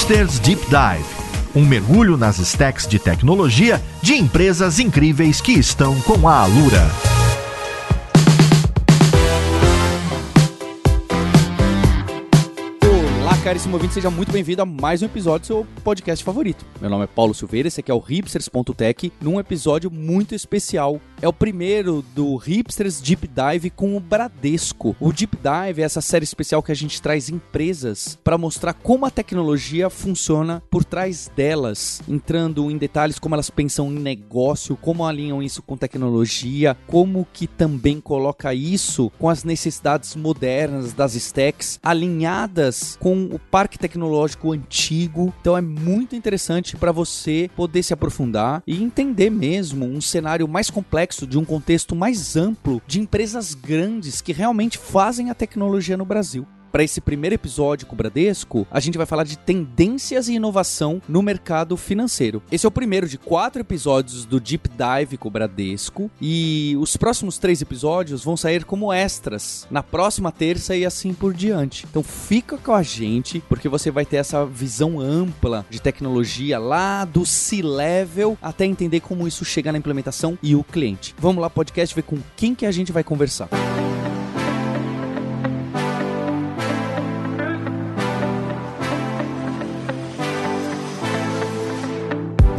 Hipsters Deep Dive um mergulho nas stacks de tecnologia de empresas incríveis que estão com a Alura. caríssimo ouvinte, seja muito bem-vindo a mais um episódio do seu podcast favorito. Meu nome é Paulo Silveira, esse aqui é o Hipsters.tech, num episódio muito especial. É o primeiro do Hipsters Deep Dive com o Bradesco. O Deep Dive é essa série especial que a gente traz empresas para mostrar como a tecnologia funciona por trás delas, entrando em detalhes como elas pensam em negócio, como alinham isso com tecnologia, como que também coloca isso com as necessidades modernas das stacks, alinhadas com o parque tecnológico antigo. Então é muito interessante para você poder se aprofundar e entender mesmo um cenário mais complexo, de um contexto mais amplo, de empresas grandes que realmente fazem a tecnologia no Brasil para esse primeiro episódio com o Bradesco, a gente vai falar de tendências e inovação no mercado financeiro. Esse é o primeiro de quatro episódios do Deep Dive com o Bradesco e os próximos três episódios vão sair como extras na próxima terça e assim por diante. Então fica com a gente porque você vai ter essa visão ampla de tecnologia lá do C-level até entender como isso chega na implementação e o cliente. Vamos lá podcast ver com quem que a gente vai conversar. Música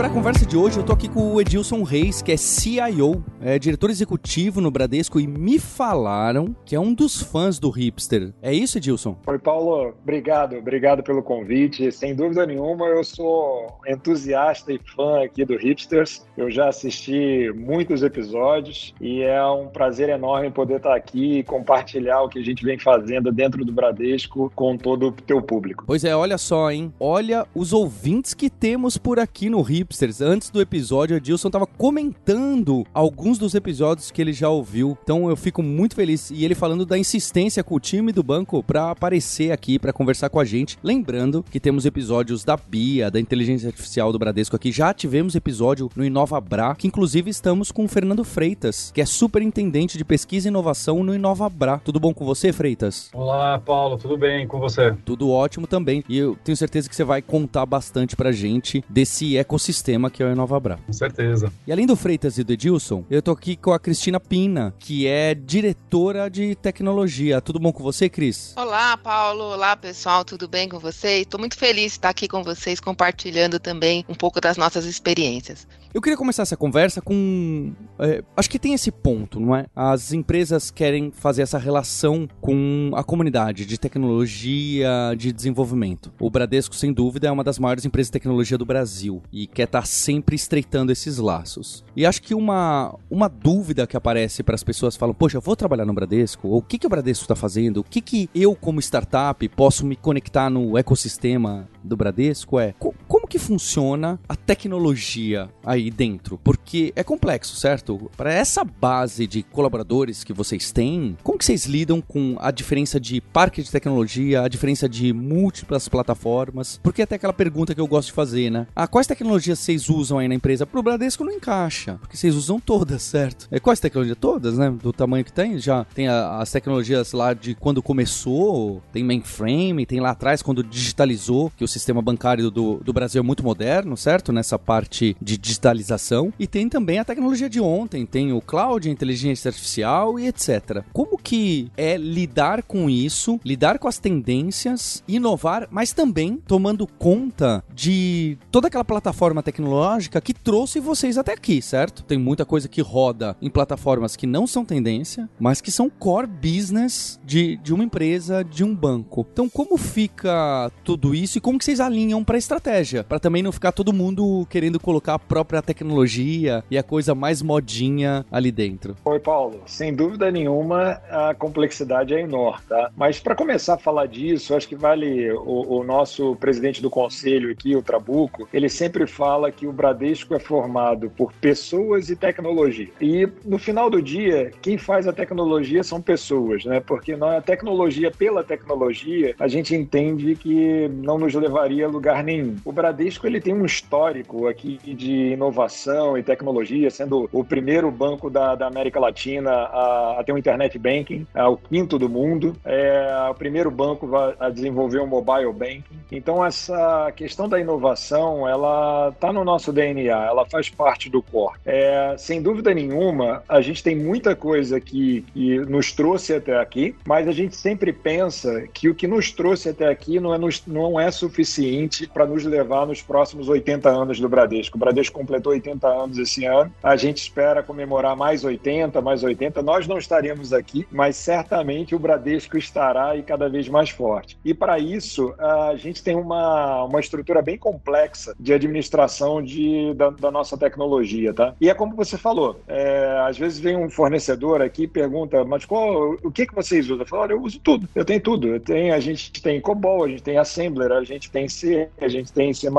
para a conversa de hoje, eu tô aqui com o Edilson Reis, que é CIO, é diretor executivo no Bradesco, e me falaram que é um dos fãs do Hipster. É isso, Edilson? Oi, Paulo. Obrigado, obrigado pelo convite. Sem dúvida nenhuma, eu sou entusiasta e fã aqui do Hipsters. Eu já assisti muitos episódios e é um prazer enorme poder estar aqui e compartilhar o que a gente vem fazendo dentro do Bradesco com todo o teu público. Pois é, olha só, hein? Olha os ouvintes que temos por aqui no Hipster hipsters, antes do episódio, o Edilson tava comentando alguns dos episódios que ele já ouviu. Então eu fico muito feliz. E ele falando da insistência com o time do banco para aparecer aqui, para conversar com a gente. Lembrando que temos episódios da BIA, da inteligência artificial do Bradesco aqui. Já tivemos episódio no InovaBra, que inclusive estamos com o Fernando Freitas, que é superintendente de pesquisa e inovação no InovaBra. Tudo bom com você, Freitas? Olá, Paulo. Tudo bem com você? Tudo ótimo também. E eu tenho certeza que você vai contar bastante pra gente desse ecossistema sistema que é o InovaBra. Com certeza. E além do Freitas e do Edilson, eu tô aqui com a Cristina Pina, que é diretora de tecnologia. Tudo bom com você, Cris? Olá, Paulo. Olá, pessoal. Tudo bem com vocês? Estou muito feliz de estar aqui com vocês, compartilhando também um pouco das nossas experiências. Eu queria começar essa conversa com. É, acho que tem esse ponto, não é? As empresas querem fazer essa relação com a comunidade de tecnologia, de desenvolvimento. O Bradesco, sem dúvida, é uma das maiores empresas de tecnologia do Brasil e quer estar tá sempre estreitando esses laços. E acho que uma, uma dúvida que aparece para as pessoas falam: Poxa, eu vou trabalhar no Bradesco? Ou o que, que o Bradesco está fazendo? O que, que eu, como startup, posso me conectar no ecossistema do Bradesco? É como que funciona a tecnologia aí? dentro? Porque é complexo, certo? Para essa base de colaboradores que vocês têm, como que vocês lidam com a diferença de parque de tecnologia, a diferença de múltiplas plataformas? Porque até aquela pergunta que eu gosto de fazer, né? Ah, quais tecnologias vocês usam aí na empresa? Pro Bradesco não encaixa, porque vocês usam todas, certo? É, quais tecnologias? Todas, né? Do tamanho que tem, já tem a, as tecnologias lá de quando começou, tem mainframe, tem lá atrás quando digitalizou, que o sistema bancário do, do Brasil é muito moderno, certo? Nessa parte de digitalização digitalização e tem também a tecnologia de ontem, tem o cloud, a inteligência artificial e etc. Como que é lidar com isso, lidar com as tendências, inovar, mas também tomando conta de toda aquela plataforma tecnológica que trouxe vocês até aqui, certo? Tem muita coisa que roda em plataformas que não são tendência, mas que são core business de, de uma empresa, de um banco. Então, como fica tudo isso e como que vocês alinham para a estratégia? Para também não ficar todo mundo querendo colocar a própria a tecnologia e a coisa mais modinha ali dentro. Oi, Paulo. Sem dúvida nenhuma, a complexidade é enorme, tá? Mas para começar a falar disso, acho que vale o, o, nosso presidente do conselho aqui, o Trabuco, ele sempre fala que o Bradesco é formado por pessoas e tecnologia. E no final do dia, quem faz a tecnologia são pessoas, né? Porque na tecnologia pela tecnologia, a gente entende que não nos levaria a lugar nenhum. O Bradesco Bradesco ele tem um histórico aqui de inovação e tecnologia, sendo o primeiro banco da, da América Latina a, a, ter um internet banking, é o quinto do mundo, é o primeiro banco a desenvolver um mobile banking. Então essa questão da inovação, ela está no nosso DNA, ela faz parte do core. É, sem dúvida nenhuma, a gente tem muita coisa que, que nos trouxe até aqui, mas a gente sempre pensa que o que nos trouxe até aqui não é, não é suficiente para nos levar nos próximos 80 anos do Bradesco. O Bradesco completou 80 anos esse ano, a gente espera comemorar mais 80, mais 80. Nós não estaremos aqui, mas certamente o Bradesco estará e cada vez mais forte. E para isso, a gente tem uma, uma estrutura bem complexa de administração de, da, da nossa tecnologia, tá? E é como você falou, é, às vezes vem um fornecedor aqui e pergunta, mas qual, o que, que vocês usam? Eu falo, olha, eu uso tudo, eu tenho tudo. Eu tenho, a gente tem COBOL, a gente tem Assembler, a gente tem C, a gente tem C++,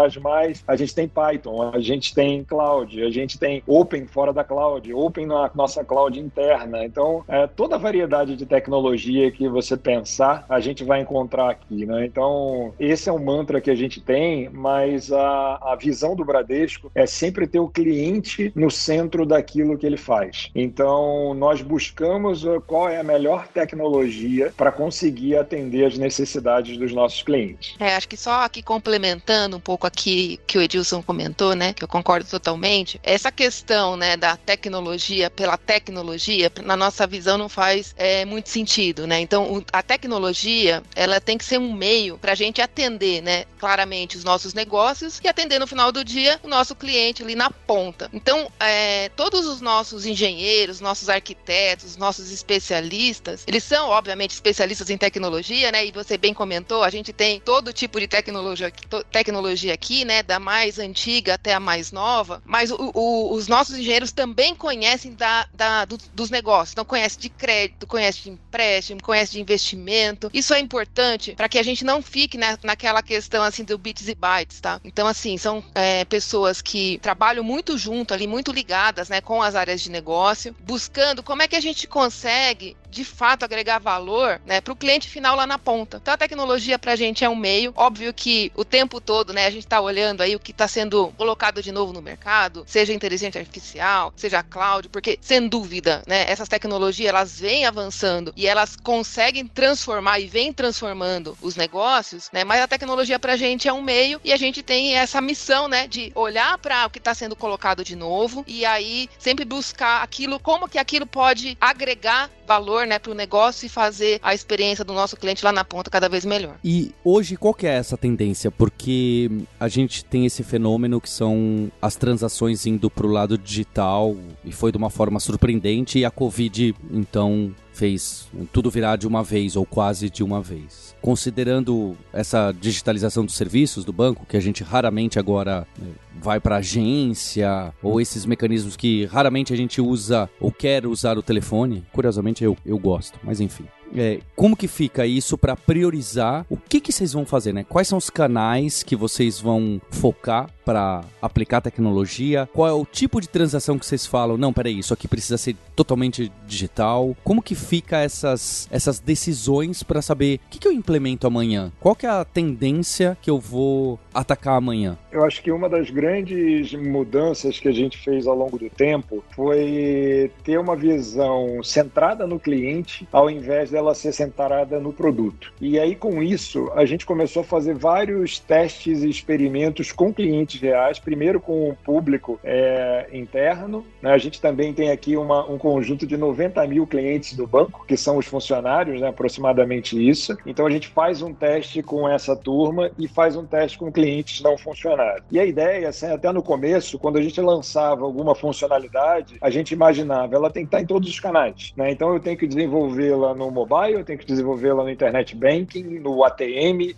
a gente tem Python, a gente tem Cloud, a gente tem Open fora da Cloud, Open na nossa Cloud interna. Então, é, toda a variedade de tecnologia que você pensar, a gente vai encontrar aqui, né? Então, esse é um mantra que a gente tem, mas a, a visão do Bradesco é sempre ter o cliente no centro daquilo que ele faz. Então, nós buscamos qual é a melhor tecnologia para conseguir atender as necessidades dos nossos clientes. É, acho que só aqui complementando um pouco aqui que o Edilson comentou, né, que eu concordo totalmente, essa questão, né, da tecnologia pela tecnologia, na nossa visão não faz é, muito sentido, né? Então, a tecnologia, ela tem que ser um meio para a gente atender, né, claramente os nossos negócios e atender no final do dia o nosso cliente ali na ponta. Então, é, todos os nossos engenheiros, nossos arquitetos, nossos especialistas, eles são, obviamente, especialistas em tecnologia, né? E você bem comentou, a gente tem todo tipo de tecnologia, tecnologia aqui, né? Da mais antiga até a mais nova, mas o, o, os nossos engenheiros também conhecem da, da do, dos negócios. Então, conhece de crédito, conhece de empréstimo, conhece de investimento. Isso é importante para que a gente não fique na, naquela questão assim do bits e bytes, tá? Então, assim, são é, pessoas que trabalham muito junto ali, muito ligadas, né, com as áreas de negócio, buscando como é que a gente consegue de fato agregar valor né, para o cliente final lá na ponta. Então a tecnologia para a gente é um meio. Óbvio que o tempo todo né, a gente está olhando aí o que está sendo colocado de novo no mercado, seja inteligência artificial, seja cloud, porque sem dúvida né, essas tecnologias elas vêm avançando e elas conseguem transformar e vêm transformando os negócios, né, mas a tecnologia para a gente é um meio e a gente tem essa missão né, de olhar para o que está sendo colocado de novo e aí sempre buscar aquilo, como que aquilo pode agregar valor né, para o negócio e fazer a experiência do nosso cliente lá na ponta cada vez melhor. E hoje qual que é essa tendência? Porque a gente tem esse fenômeno que são as transações indo para o lado digital e foi de uma forma surpreendente e a Covid então fez tudo virar de uma vez ou quase de uma vez. Considerando essa digitalização dos serviços do banco, que a gente raramente agora né, vai para agência, ou esses mecanismos que raramente a gente usa ou quer usar o telefone, curiosamente eu, eu gosto, mas enfim. É, como que fica isso para priorizar o que, que vocês vão fazer, né? Quais são os canais que vocês vão focar para aplicar tecnologia? Qual é o tipo de transação que vocês falam? Não, peraí, isso aqui precisa ser totalmente digital. Como que fica essas, essas decisões para saber o que, que eu implemento amanhã? Qual que é a tendência que eu vou atacar amanhã? Eu acho que uma das grandes mudanças que a gente fez ao longo do tempo foi ter uma visão centrada no cliente ao invés dela ser centrada no produto. E aí, com isso, a gente começou a fazer vários testes e experimentos com clientes reais, primeiro com o público é, interno. Né? A gente também tem aqui uma, um conjunto de 90 mil clientes do banco, que são os funcionários, né? aproximadamente isso. Então, a gente faz um teste com essa turma e faz um teste com clientes não funcionários. E a ideia, assim, até no começo, quando a gente lançava alguma funcionalidade, a gente imaginava, ela tem que estar em todos os canais. Né? Então, eu tenho que desenvolvê-la no mobile, eu tenho que desenvolvê-la no internet banking, no ATM,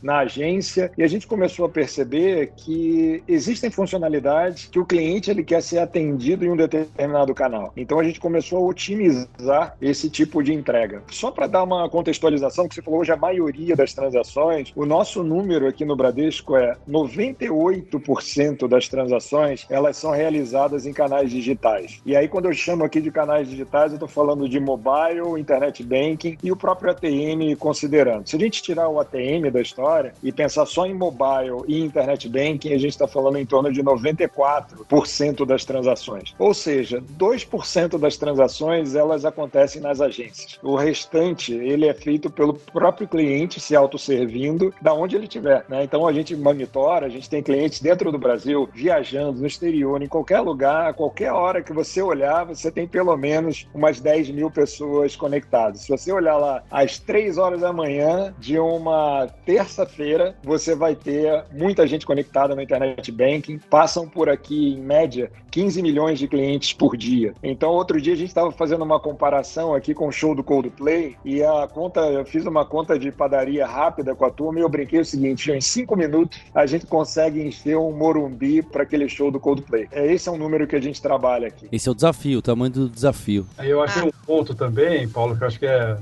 na agência. E a gente começou a perceber que existem funcionalidades que o cliente ele quer ser atendido em um determinado canal. Então, a gente começou a otimizar esse tipo de entrega. Só para dar uma contextualização, que você falou hoje, a maioria das transações, o nosso número aqui no Bradesco é 98% das transações elas são realizadas em canais digitais. E aí, quando eu chamo aqui de canais digitais, eu estou falando de mobile, internet banking e o próprio ATM considerando. Se a gente tirar o ATM da história e pensar só em mobile e internet banking, a gente está falando em torno de 94% das transações. Ou seja, 2% das transações elas acontecem nas agências. O restante ele é feito pelo próprio cliente se autosservindo da onde ele estiver. Né? Então a gente monitora, a gente tem clientes dentro do Brasil, viajando no exterior, em qualquer lugar, a qualquer hora que você olhar, você tem pelo menos umas 10 mil pessoas conectadas. Se você olhar lá às 3 horas da manhã de uma terça-feira, você vai ter muita gente conectada no internet banking. Passam por aqui, em média, 15 milhões de clientes por dia. Então, outro dia a gente estava fazendo uma comparação aqui com o show do Coldplay e a conta, eu fiz uma conta de padaria rápida com a turma e eu brinquei o seguinte: em cinco minutos a gente consegue encher um Morumbi para aquele show do Coldplay. É, esse é um número que a gente trabalha aqui. Esse é o desafio, o tamanho do desafio. Eu acho um ponto também, Paulo, que eu acho que é,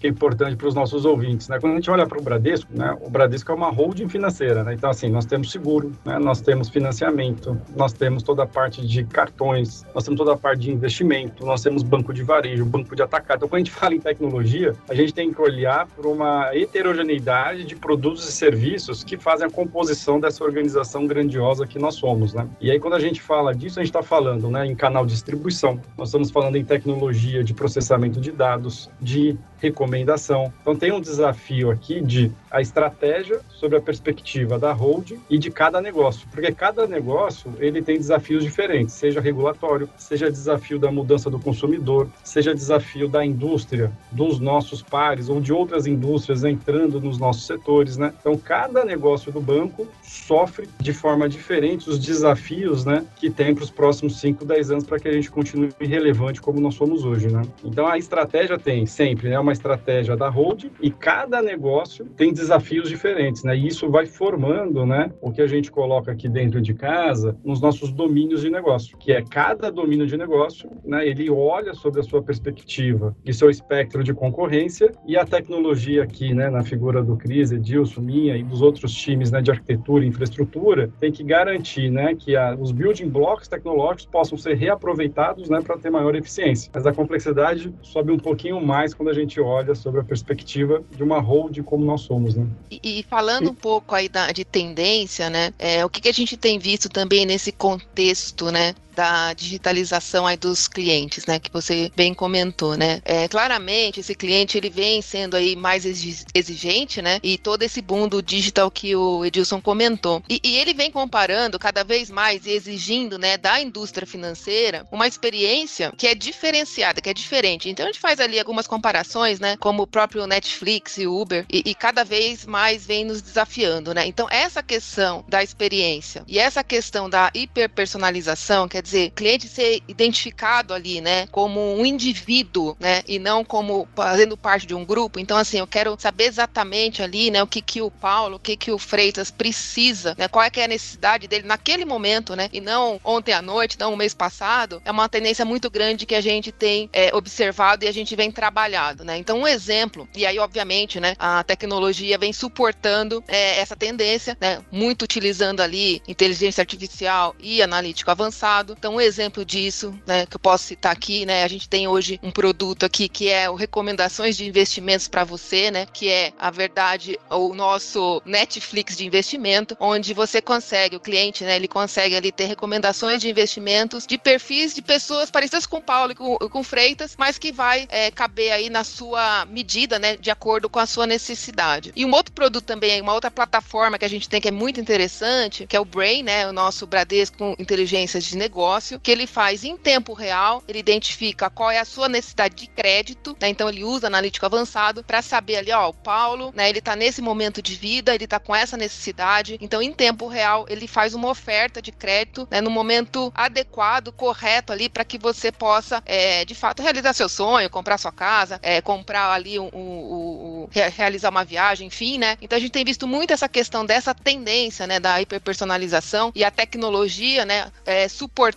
que é importante para os nossos ouvintes. Né? Quando a gente olha para o Bradesco, né, o Bradesco é uma holding financeira. Né? Então, assim, nós temos seguro, né? nós temos financiamento, nós temos toda a parte de cartões, nós temos toda a parte de investimento, nós temos banco de varejo, banco de atacado. Então, quando a gente fala em tecnologia, a gente tem que olhar para uma heterogeneidade de produtos e serviços que fazem a composição dessa organização grandiosa que nós somos. Né? E aí, quando a gente fala disso, a gente está falando né, em canal de distribuição, nós estamos falando em tecnologia de processamento de dados, de recomendação. Então tem um desafio aqui de a estratégia sobre a perspectiva da holding e de cada negócio, porque cada negócio ele tem desafios diferentes, seja regulatório, seja desafio da mudança do consumidor, seja desafio da indústria, dos nossos pares ou de outras indústrias entrando nos nossos setores, né? Então cada negócio do banco sofre de forma diferente os desafios, né, que tem para os próximos 5, 10 anos para que a gente continue relevante como nós somos hoje, né? Então a estratégia tem sempre, né, uma estratégia da hold e cada negócio tem desafios diferentes, né? E isso vai formando, né, o que a gente coloca aqui dentro de casa nos nossos domínios de negócio, que é cada domínio de negócio, né, ele olha sobre a sua perspectiva e seu espectro de concorrência e a tecnologia aqui, né, na figura do Cris, Edilson, minha e dos outros times, né, de arquitetura e infraestrutura, tem que garantir, né, que a, os building blocks tecnológicos possam ser reaproveitados, né, para ter maior eficiência. Mas a complexidade sobe um pouquinho mais quando a gente olha sobre a perspectiva de uma hold como nós somos, né? E, e falando e... um pouco aí da, de tendência, né? É, o que, que a gente tem visto também nesse contexto, né? Da digitalização aí dos clientes, né, que você bem comentou, né? É, claramente esse cliente ele vem sendo aí mais exigente, né? E todo esse boom do digital que o Edilson comentou. E, e ele vem comparando cada vez mais e exigindo, né, da indústria financeira uma experiência que é diferenciada, que é diferente. Então a gente faz ali algumas comparações, né, como o próprio Netflix e Uber, e, e cada vez mais vem nos desafiando, né? Então essa questão da experiência e essa questão da hiperpersonalização, que quer dizer, cliente ser identificado ali, né, como um indivíduo, né, e não como fazendo parte de um grupo. Então, assim, eu quero saber exatamente ali, né, o que que o Paulo, o que que o Freitas precisa, né, qual é que é a necessidade dele naquele momento, né, e não ontem à noite, não o mês passado. É uma tendência muito grande que a gente tem é, observado e a gente vem trabalhado, né. Então, um exemplo, e aí, obviamente, né, a tecnologia vem suportando é, essa tendência, né, muito utilizando ali inteligência artificial e analítico avançado, mercado. Então, um exemplo disso, né, que eu posso citar aqui, né, a gente tem hoje um produto aqui que é o recomendações de investimentos para você, né, que é a verdade o nosso Netflix de investimento, onde você consegue, o cliente, né, ele consegue ali ter recomendações de investimentos de perfis de pessoas parecidas com o Paulo e com, com Freitas, mas que vai é, caber aí na sua medida, né, de acordo com a sua necessidade. E um outro produto também, uma outra plataforma que a gente tem que é muito interessante, que é o Brain, né, o nosso Bradesco com inteligências de negócio negócio que ele faz em tempo real, ele identifica qual é a sua necessidade de crédito, né? Então ele usa analítico avançado para saber ali, ó, o Paulo, né, ele tá nesse momento de vida, ele tá com essa necessidade. Então em tempo real ele faz uma oferta de crédito, né, no momento adequado, correto ali para que você possa, é, de fato, realizar seu sonho, comprar sua casa, é, comprar ali o, o, re realizar uma viagem, enfim, né? Então a gente tem visto muito essa questão dessa tendência, né, da hiperpersonalização e a tecnologia, né, é, suportando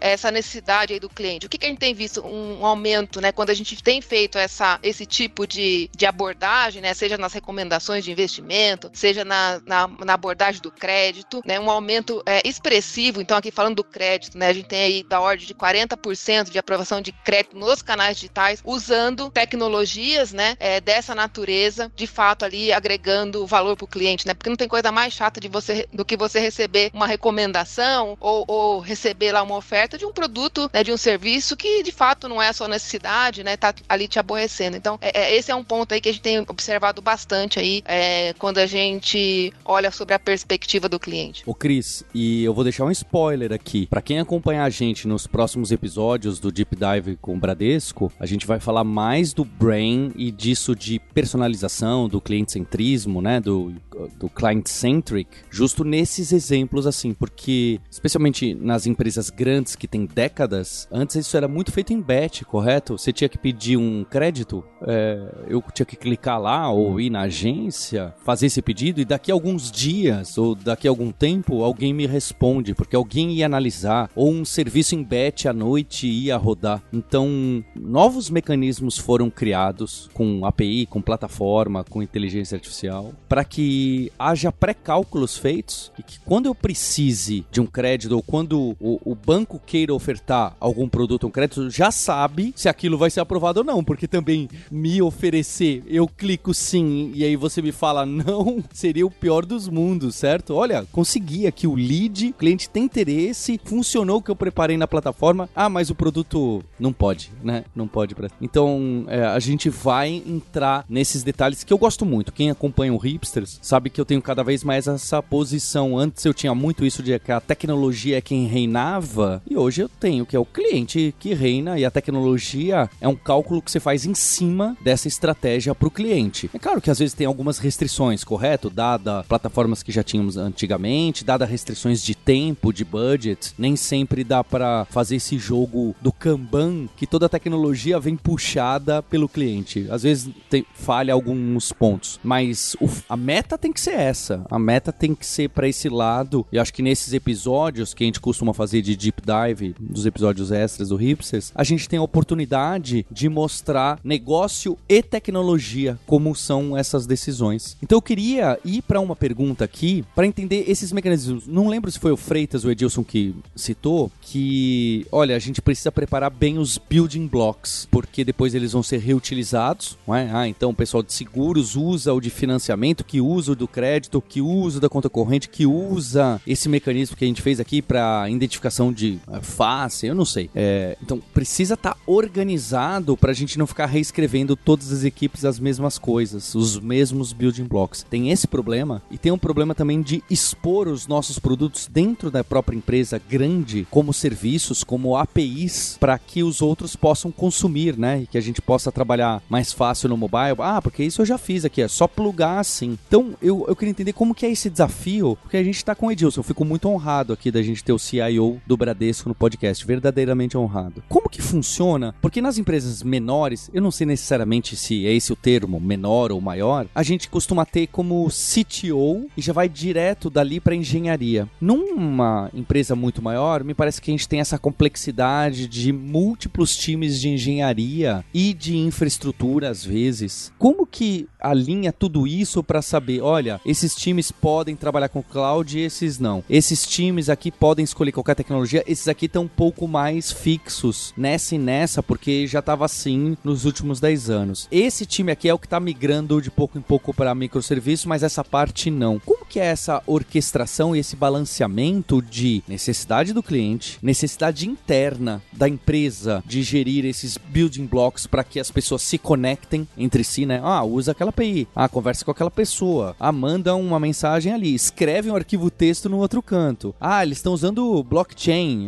essa necessidade aí do cliente. O que, que a gente tem visto? Um, um aumento, né, quando a gente tem feito essa, esse tipo de, de abordagem, né, seja nas recomendações de investimento, seja na, na, na abordagem do crédito, né, um aumento é, expressivo. Então, aqui falando do crédito, né, a gente tem aí da ordem de 40% de aprovação de crédito nos canais digitais, usando tecnologias, né, é, dessa natureza, de fato ali agregando valor para o cliente, né, porque não tem coisa mais chata de você do que você receber uma recomendação ou, ou receber lá uma oferta de um produto, né, de um serviço que de fato não é sua necessidade, né, tá ali te aborrecendo. Então, é, é, esse é um ponto aí que a gente tem observado bastante aí é, quando a gente olha sobre a perspectiva do cliente. O Cris, e eu vou deixar um spoiler aqui. Para quem acompanhar a gente nos próximos episódios do Deep Dive com o Bradesco, a gente vai falar mais do Brain e disso de personalização, do cliente-centrismo, né, do, do client-centric, justo nesses exemplos assim, porque especialmente nas empresas grandes que têm décadas, antes isso era muito feito em batch, correto? Você tinha que pedir um crédito, é, eu tinha que clicar lá ou ir na agência, fazer esse pedido e daqui a alguns dias ou daqui a algum tempo alguém me responde, porque alguém ia analisar ou um serviço em batch à noite ia rodar. Então, novos mecanismos foram criados com API, com plataforma, com inteligência artificial, para que haja pré-cálculos feitos e que quando eu precise de um crédito ou quando o, o banco queira ofertar algum produto, um crédito, já sabe se aquilo vai ser aprovado ou não, porque também me oferecer, eu clico sim e aí você me fala não, seria o pior dos mundos, certo? Olha, consegui aqui o lead, o cliente tem interesse, funcionou o que eu preparei na plataforma, ah, mas o produto não pode, né? Não pode. Pra... Então, é, a gente vai entrar nesses detalhes que eu gosto muito. Quem acompanha o Hipsters sabe que eu tenho cada vez mais essa posição. Antes eu tinha muito isso de que a tecnologia é quem reinava, e hoje eu tenho que é o cliente que reina e a tecnologia é um cálculo que você faz em cima dessa estratégia para o cliente. É claro que às vezes tem algumas restrições, correto? Dada plataformas que já tínhamos antigamente, dada restrições de tempo, de budget, nem sempre dá para fazer esse jogo do Kanban que toda a tecnologia vem puxada pelo cliente. Às vezes tem, falha alguns pontos, mas a meta tem que ser essa. A meta tem que ser para esse lado. E acho que nesses episódios que a gente costuma fazer de deep dive, dos episódios extras do Hipsters, a gente tem a oportunidade de mostrar negócio e tecnologia como são essas decisões. Então eu queria ir para uma pergunta aqui para entender esses mecanismos. Não lembro se foi o Freitas ou o Edilson que citou que, olha, a gente precisa preparar bem os building blocks, porque depois eles vão ser reutilizados, é? Ah, então o pessoal de seguros usa o de financiamento, que usa o do crédito, que usa da conta corrente, que usa esse mecanismo que a gente fez aqui para identificação de eh, face, eu não sei. É, então precisa estar tá organizado para a gente não ficar reescrevendo todas as equipes as mesmas coisas, os mesmos building blocks. Tem esse problema e tem um problema também de expor os nossos produtos dentro da própria empresa grande como serviços, como APIs, para que os outros possam consumir, né? E que a gente possa trabalhar mais fácil no mobile. Ah, porque isso eu já fiz aqui, é só plugar assim. Então, eu, eu queria entender como que é esse desafio, porque a gente está com o Edilson. Eu fico muito honrado aqui da gente ter o CIO do Bradesco no podcast, verdadeiramente honrado. Como que funciona? Porque nas empresas menores, eu não sei necessariamente se é esse o termo, menor ou maior, a gente costuma ter como CTO e já vai direto dali para engenharia. Numa empresa muito maior, me parece que a gente tem essa complexidade de múltiplos times de engenharia e de infraestrutura às vezes. Como que alinha tudo isso para saber, olha, esses times podem trabalhar com cloud e esses não. Esses times aqui podem escolher qualquer tecnologia, esses aqui estão um pouco mais fixos nessa e nessa porque já estava assim nos últimos 10 anos. Esse time aqui é o que está migrando de pouco em pouco para microserviços, mas essa parte não. Como que é essa orquestração e esse balanceamento de necessidade do cliente, necessidade interna da empresa de gerir esses building blocks para que as pessoas se conectem entre si, né? Ah, usa aquela API. Ah, conversa com aquela pessoa. Ah, manda uma mensagem ali, escreve um arquivo texto no outro canto. Ah, eles estão usando blockchain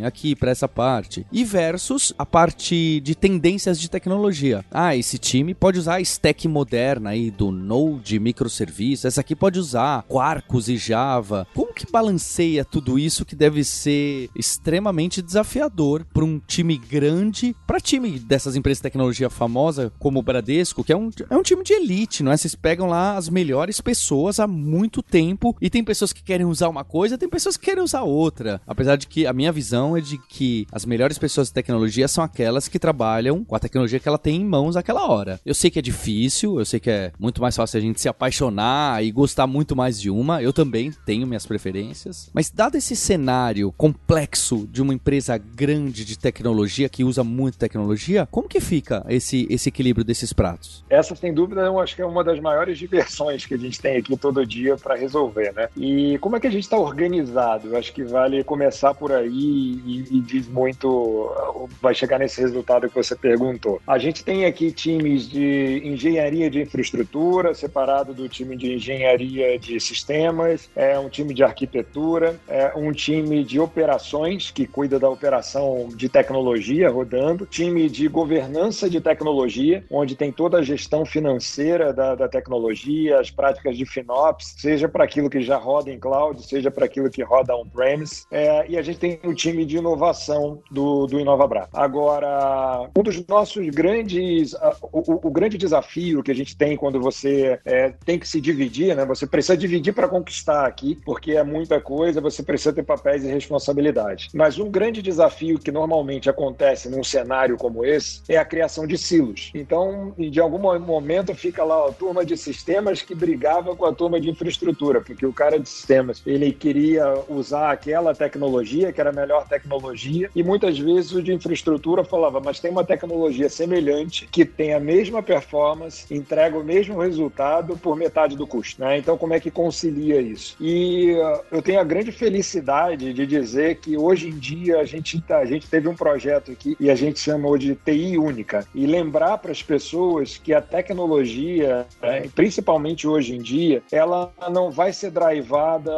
aqui para essa parte. E versus a parte de tendências de tecnologia. Ah, esse time pode usar a stack moderna aí do Node, microserviços. Essa aqui pode usar Quarkus e Java. Como que balanceia tudo isso que deve ser extremamente desafiador para um time grande, para time dessas empresas de tecnologia famosa como o Bradesco, que é um, é um time de elite, não é? Vocês pegam lá as melhores pessoas há muito tempo e tem pessoas que querem usar uma coisa, tem pessoas que querem usar outra. Apesar de que a minha visão é de que as melhores pessoas de tecnologia são aquelas que trabalham com a tecnologia que ela tem em mãos naquela hora. Eu sei que é difícil, eu sei que é muito mais fácil a gente se apaixonar e gostar muito mais de uma. Eu também tenho minhas preferências. Mas dado esse cenário complexo de uma empresa grande de tecnologia que usa muito tecnologia, como que fica esse, esse equilíbrio desses pratos? Essa, sem dúvida, eu acho que é uma das maiores diversões que a gente tem aqui todo dia para resolver, né? E como é que a gente está organizado? Eu acho que vale começar por aí e, e diz muito, vai chegar nesse resultado que você perguntou. A gente tem aqui times de engenharia de infraestrutura, separado do time de engenharia de sistemas, é um time de arquitetura, é um time de operações, que cuida da operação de tecnologia rodando, time de governança de tecnologia, onde tem toda a gestão financeira da, da tecnologia, as práticas de FinOps, seja para aquilo que já roda em cloud, seja para aquilo que roda on-premise. É, e a gente tem o time de inovação do, do InovaBra. Agora, um dos nossos grandes, o, o, grande desafio que a gente tem quando você é, tem que se dividir, né? Você precisa dividir para conquistar aqui, porque é muita coisa, você precisa ter papéis e responsabilidades. Mas um grande desafio que normalmente acontece num cenário como esse é a criação de silos. Então, de algum momento fica lá a turma de sistemas que brigava com a turma de infraestrutura, porque o cara de sistemas ele queria usar aquela tecnologia que era melhor tecnologia e muitas vezes o de infraestrutura falava, mas tem uma tecnologia semelhante que tem a mesma performance, entrega o mesmo resultado por metade do custo. Né? Então, como é que concilia isso? E uh, eu tenho a grande felicidade de dizer que hoje em dia a gente, tá, a gente teve um projeto aqui e a gente chamou de TI única e lembrar para as pessoas que a tecnologia, né, principalmente hoje em dia, ela não vai ser drivada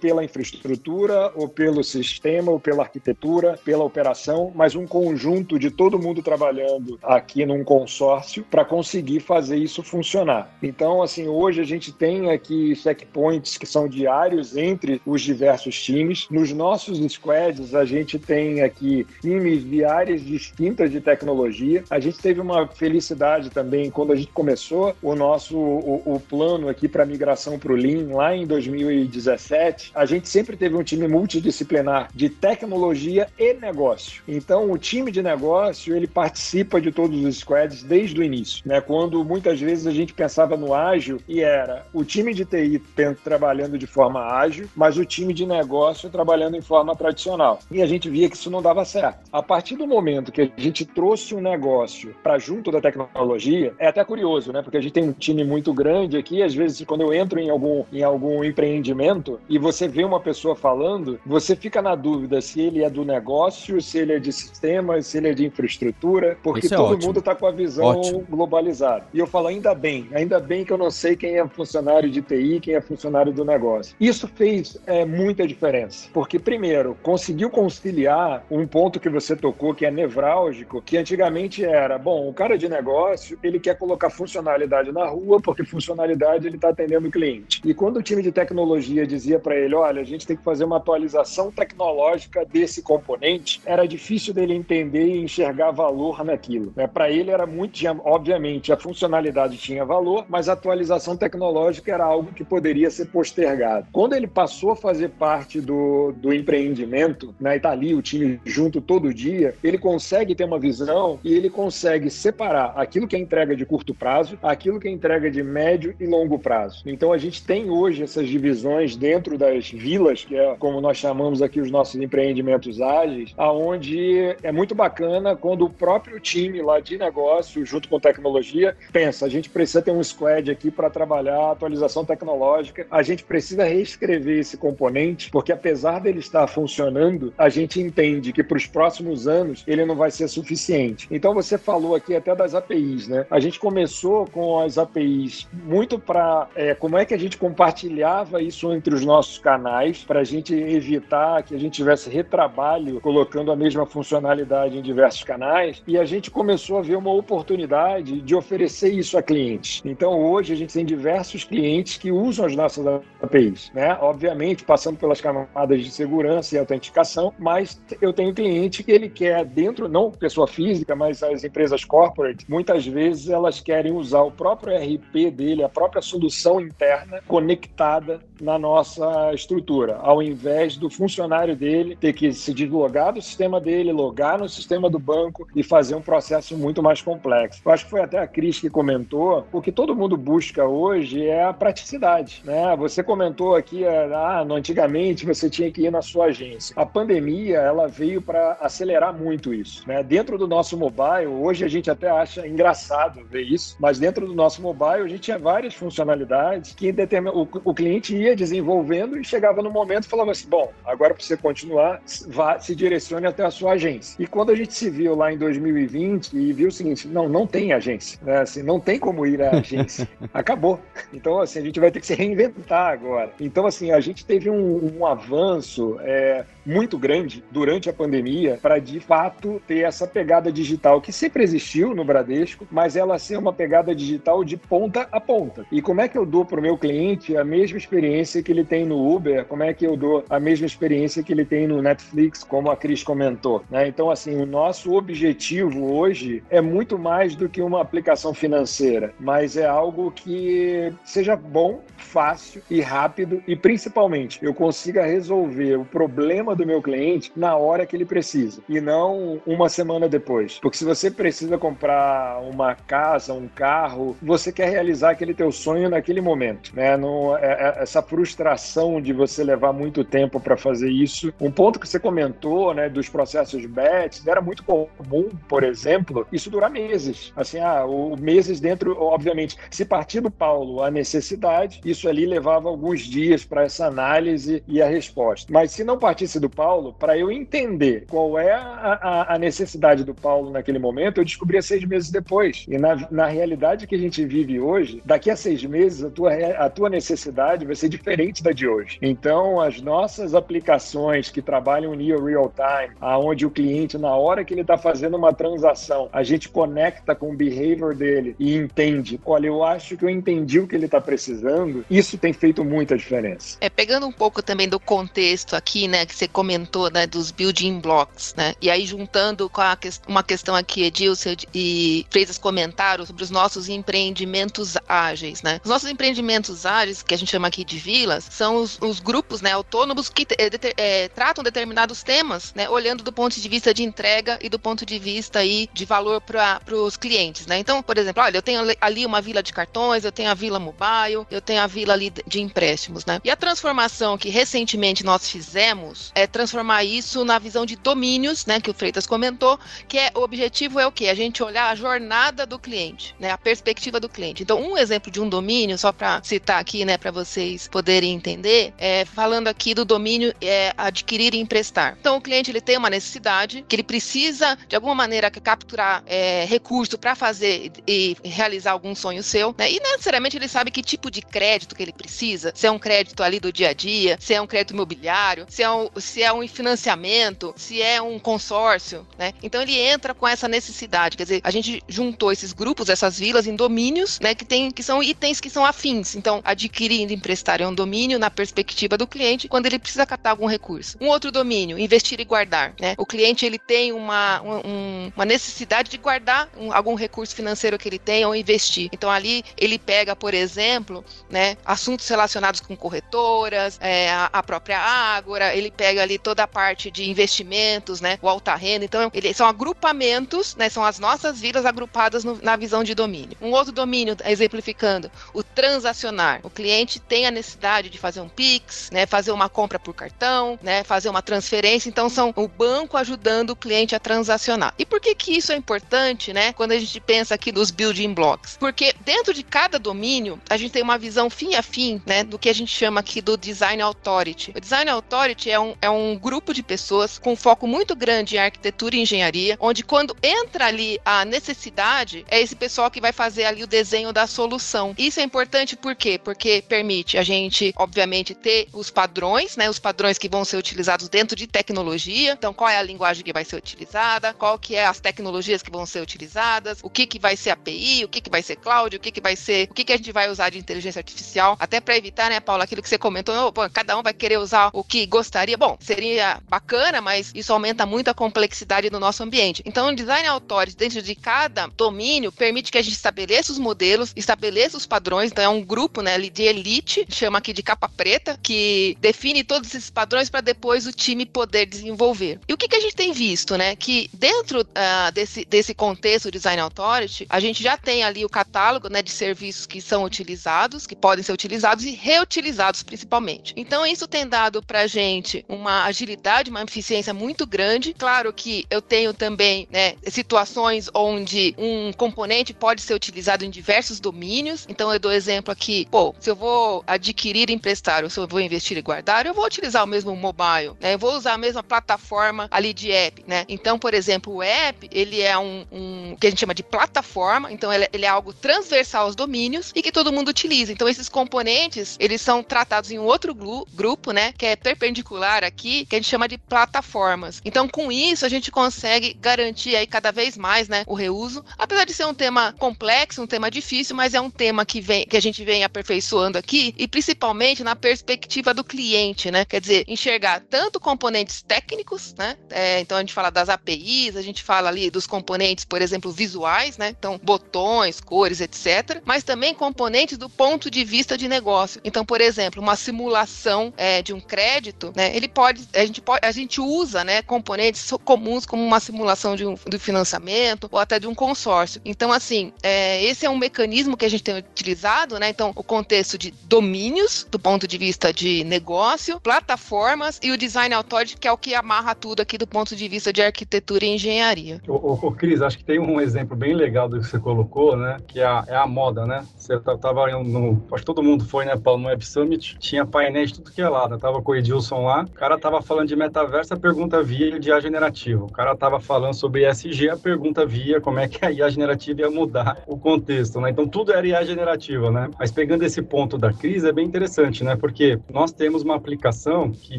pela infraestrutura ou pelo sistema ou pela arquitetura, pela operação, mas um conjunto de todo mundo trabalhando aqui num consórcio para conseguir fazer isso funcionar. Então, assim, hoje a gente tem aqui checkpoints que são diários entre os diversos times. Nos nossos squads, a gente tem aqui times de áreas distintas de tecnologia. A gente teve uma felicidade também quando a gente começou o nosso o, o plano aqui para migração para o Lean lá em 2017. A gente sempre teve um time multidisciplinar de tecnologia e negócio. Então, o time de negócio ele participa de todos os squads desde o início, né? Quando muitas vezes a gente pensava no ágil e era o time de TI trabalhando de forma ágil, mas o time de negócio trabalhando em forma tradicional. E a gente via que isso não dava certo. A partir do momento que a gente trouxe um negócio para junto da tecnologia, é até curioso, né? Porque a gente tem um time muito grande aqui, às vezes quando eu entro em algum, em algum empreendimento e você vê uma pessoa falando, você fica na dúvida se ele é do negócio, se ele é de sistemas, se ele é de infraestrutura, porque é todo ótimo. mundo está com a visão ótimo. globalizada. E eu falo, ainda bem, ainda bem que eu não sei quem é funcionário de TI, quem é funcionário do negócio. Isso fez é, muita diferença, porque, primeiro, conseguiu conciliar um ponto que você tocou que é nevrálgico, que antigamente era, bom, o cara de negócio, ele quer colocar funcionalidade na rua, porque funcionalidade ele está atendendo o cliente. E quando o time de tecnologia dizia para ele, olha, a gente tem que fazer uma atualização tecnológica desse componente, era difícil dele entender e enxergar valor naquilo. Né? Para ele era muito, obviamente, a funcionalidade tinha valor, mas a atualização tecnológica era algo que poderia ser postergado. Quando ele passou a fazer parte do, do empreendimento, né, e tá ali o time junto todo dia, ele consegue ter uma visão e ele consegue separar aquilo que é entrega de curto prazo, aquilo que é entrega de médio e longo prazo. Então a gente tem hoje essas divisões dentro das vilas, que é como nós chamamos aqui os nossos empreendimentos ágeis, aonde é muito bacana quando o próprio time lá de negócio, junto com tecnologia, pensa, a gente precisa ter um squad aqui para trabalhar atualização tecnológica, a gente precisa reescrever esse componente, porque apesar dele estar funcionando, a gente entende que para os próximos anos ele não vai ser suficiente. Então você falou aqui até das APIs, né? A gente começou com as APIs muito para é, como é que a gente compartilhava isso entre os nossos canais para a gente evitar que a gente tivesse retrabalho colocando a mesma funcionalidade em diversos canais e a gente começou a ver uma oportunidade de oferecer isso a clientes. Então hoje a gente tem diversos clientes que usam as nossas APIs, né? Obviamente passando pelas camadas de segurança e autenticação, mas eu tenho cliente que ele quer dentro, não pessoa física, mas as empresas corporate, muitas vezes elas querem usar o próprio RP dele, a própria solução interna conectada na nossa estrutura, ao invés do funcionário dele ter que se deslogar do sistema dele, logar no sistema do banco e fazer um processo muito mais complexo. Eu acho que foi até a Cris que comentou, o que todo mundo busca hoje é a praticidade, né? Você comentou aqui, ah, antigamente você tinha que ir na sua agência. A pandemia, ela veio para acelerar muito isso, né? Dentro do nosso mobile, hoje a gente até acha engraçado ver isso, mas dentro do nosso mobile a gente tinha várias funcionalidades que o, o cliente ia desenvolvendo e chegava no momento e falava assim: bom, agora para você continuar, vá, se direcione até a sua agência. E quando a gente se viu lá em 2020 e viu o seguinte: não, não tem agência, né? Assim, não tem como ir à agência. Acabou. Então, assim, a gente vai ter que se reinventar agora. Então, assim, a gente teve um, um avanço. É, muito grande durante a pandemia para de fato ter essa pegada digital que sempre existiu no Bradesco, mas ela ser uma pegada digital de ponta a ponta. E como é que eu dou para o meu cliente a mesma experiência que ele tem no Uber? Como é que eu dou a mesma experiência que ele tem no Netflix, como a Cris comentou? Né? Então, assim, o nosso objetivo hoje é muito mais do que uma aplicação financeira, mas é algo que seja bom, fácil e rápido e principalmente eu consiga resolver o problema do meu cliente na hora que ele precisa e não uma semana depois. Porque se você precisa comprar uma casa, um carro, você quer realizar aquele teu sonho naquele momento, né? Não, é, é, essa frustração de você levar muito tempo para fazer isso. Um ponto que você comentou, né, dos processos BET, era muito comum, por exemplo, isso durar meses. Assim, ah, o meses dentro, obviamente, se partir do Paulo a necessidade, isso ali levava alguns dias para essa análise e a resposta. Mas se não partisse do Paulo, para eu entender qual é a, a, necessidade do Paulo naquele momento, eu descobria seis meses depois. E na, na realidade que a gente vive hoje, daqui a seis meses, a tua, a tua necessidade vai ser diferente da de hoje. Então, as nossas aplicações que trabalham near real time, aonde o cliente, na hora que ele está fazendo uma transação, a gente conecta com o behavior dele e entende, olha, eu acho que eu entendi o que ele está precisando, isso tem feito muita diferença. É, pegando um pouco também do contexto aqui, né, que você comentou, né, dos building blocks, né? E aí juntando com a, uma questão aqui, Edilson e Freitas comentaram sobre os nossos empreendimentos ágeis, né? Os nossos empreendimentos ágeis, que a gente chama aqui de vilas, são os, os grupos, né, autônomos que é, é, tratam determinados temas, né, olhando do ponto de vista de entrega e do ponto de vista aí de valor para os clientes, né? Então, por exemplo, olha, eu tenho ali uma vila de cartões, eu tenho a vila mobile, eu tenho a vila ali de empréstimos, né? E a transformação que recentemente nós fizemos é transformar isso na visão de domínios, né, que o Freitas comentou, que é o objetivo é o quê? A gente olhar a jornada do cliente, né, a perspectiva do cliente. Então, um exemplo de um domínio, só para citar aqui, né, para vocês poderem entender, é falando aqui do domínio é adquirir e emprestar. Então, o cliente ele tem uma necessidade que ele precisa de alguma maneira capturar é, recurso para fazer e realizar algum sonho seu, né? E necessariamente ele sabe que tipo de crédito que ele precisa, se é um crédito ali do dia a dia, se é um crédito imobiliário, se é um, se é um financiamento, se é um consórcio, né? Então ele entra com essa necessidade, quer dizer, a gente juntou esses grupos, essas vilas em domínios, né, que tem que são itens que são afins. Então, adquirir e emprestar é um domínio na perspectiva do cliente quando ele precisa captar algum recurso. Um outro domínio, investir e guardar, né? O cliente ele tem uma, um, uma necessidade de guardar um, algum recurso financeiro que ele tem ou investir. Então ali ele pega, por exemplo, né, assuntos relacionados com corretoras, é, a, a própria Ágora, ele pega ali toda a parte de investimentos, né? O alta renda. Então, eles são agrupamentos, né? São as nossas vidas agrupadas no, na visão de domínio. Um outro domínio, exemplificando, o transacionar. O cliente tem a necessidade de fazer um Pix, né? Fazer uma compra por cartão, né? Fazer uma transferência. Então, são o banco ajudando o cliente a transacionar. E por que que isso é importante, né? Quando a gente pensa aqui nos building blocks? Porque dentro de cada domínio, a gente tem uma visão fim a fim, né? Do que a gente chama aqui do design authority. O design authority é um, é é um grupo de pessoas com foco muito grande em arquitetura e engenharia, onde quando entra ali a necessidade, é esse pessoal que vai fazer ali o desenho da solução. Isso é importante por quê? Porque permite a gente, obviamente, ter os padrões, né? Os padrões que vão ser utilizados dentro de tecnologia. Então, qual é a linguagem que vai ser utilizada? Qual que é as tecnologias que vão ser utilizadas? O que que vai ser API? O que que vai ser cloud? O que que vai ser? O que que a gente vai usar de inteligência artificial? Até para evitar, né, Paula, aquilo que você comentou, oh, pô, cada um vai querer usar o que gostaria. Bom, seria bacana, mas isso aumenta muito a complexidade do nosso ambiente. Então, o design authority dentro de cada domínio permite que a gente estabeleça os modelos, estabeleça os padrões. Então, é um grupo, né, de elite, chama aqui de capa preta, que define todos esses padrões para depois o time poder desenvolver. E o que, que a gente tem visto, né? Que dentro uh, desse, desse contexto Design Authority, a gente já tem ali o catálogo né, de serviços que são utilizados, que podem ser utilizados e reutilizados principalmente. Então, isso tem dado para a gente uma agilidade, uma eficiência muito grande. Claro que eu tenho também né, situações onde um componente pode ser utilizado em diversos domínios. Então, eu dou exemplo aqui, pô, se eu vou adquirir, emprestar, ou se eu vou investir e guardar, eu vou utilizar o mesmo mobile, né? Eu vou usar a mesma plataforma ali de app, né? Então, por exemplo, o app, ele é um, um que a gente chama de plataforma, então ele, ele, é algo transversal aos domínios e que todo mundo utiliza. Então, esses componentes, eles são tratados em um outro grupo, né? Que é perpendicular aqui, que a gente chama de plataformas. Então, com isso, a gente consegue garantir aí cada vez mais, né? O reuso. Apesar de ser um tema complexo, um tema difícil, mas é um tema que, vem, que a gente vem aperfeiçoando aqui e principalmente na perspectiva do cliente, né? Quer dizer, enxergar tanto componentes técnicos, né? É, então a gente fala das APIs, a gente fala ali dos componentes, por exemplo, visuais, né? Então, botões, cores, etc. Mas também componentes do ponto de vista de negócio. Então, por exemplo, uma simulação é, de um crédito, né? Ele pode, a gente pode, a gente usa, né? Componentes comuns como uma simulação de um do financiamento ou até de um consórcio. Então, assim, é, esse é um mecanismo que a gente tem utilizado, né? Então, o contexto de domínios, do ponto de vista de negócio, plataformas e o design authority, que é o que amarra tudo aqui do ponto de vista de arquitetura e engenharia. Ô, ô, Cris, acho que tem um exemplo bem legal do que você colocou, né? Que é a, é a moda, né? Você tava no. Acho que todo mundo foi, né, Paulo, no Web Summit, tinha painéis de tudo que é lado. Tava com o Edilson lá, o cara tava falando de metaverso, a pergunta via de IA generativo. O cara tava falando sobre ESG, a pergunta via como é que a IA generativa ia mudar o contexto, né? Então tudo era IA generativa, né? Mas pegando esse ponto da crise é bem interessante, né? Porque nós temos uma aplicação que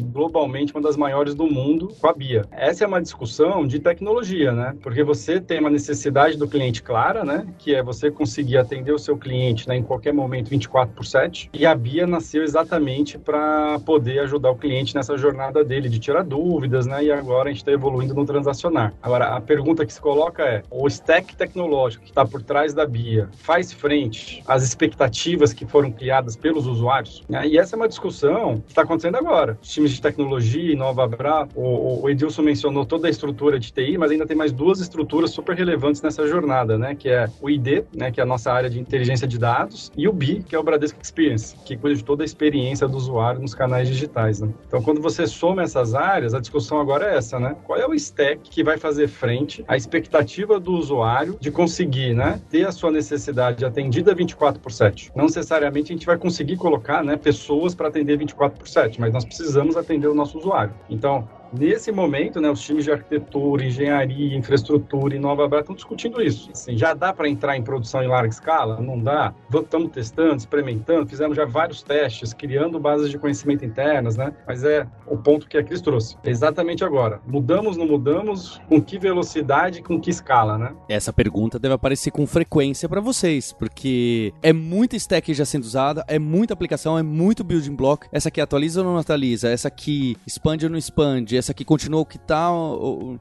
globalmente é uma das maiores do mundo com a BIA. Essa é uma discussão de tecnologia, né? Porque você tem uma necessidade do cliente clara, né? Que é você conseguir atender o seu cliente né, em qualquer momento 24 por 7. E a BIA nasceu exatamente para poder ajudar o cliente nessa jornada dele de tirar dúvidas, né? E agora a gente está evoluindo no transacionar. Agora, a pergunta que se coloca é: o stack tecnológico que está por trás da BIA faz frente às expectativas que foram criadas pelos usuários? Né? E essa é uma discussão que está acontecendo agora. Os times de tecnologia, Nova Bra, o, o Edilson mencionou toda a estrutura de TI, mas ainda tem mais duas estruturas super relevantes nessa jornada, né? Que é o ID, né? Que é a nossa área de inteligência de dados, e o BI, que é o Bradesco Experience, que cuida de toda a experiência do usuário nos canais digitais, né? Então, quando você soma essas áreas, a discussão agora é essa, né? Qual é o stack que vai fazer frente à expectativa do usuário de conseguir, né? Ter a sua necessidade atendida 24 por 7. Não necessariamente a gente vai conseguir colocar, né? Pessoas para atender 24 por 7, mas nós precisamos atender o nosso usuário. Então, Nesse momento, né, os times de arquitetura, engenharia, infraestrutura e Nova Bra estão discutindo isso. Assim, já dá para entrar em produção em larga escala? Não dá? Estamos testando, experimentando, fizemos já vários testes, criando bases de conhecimento internas, né? Mas é o ponto que a Cris trouxe. Exatamente agora. Mudamos, não mudamos? Com que velocidade, com que escala, né? Essa pergunta deve aparecer com frequência para vocês, porque é muita stack já sendo usada, é muita aplicação, é muito building block. Essa aqui atualiza ou não atualiza? Essa aqui expande ou não expande? Essa aqui continua o que tá.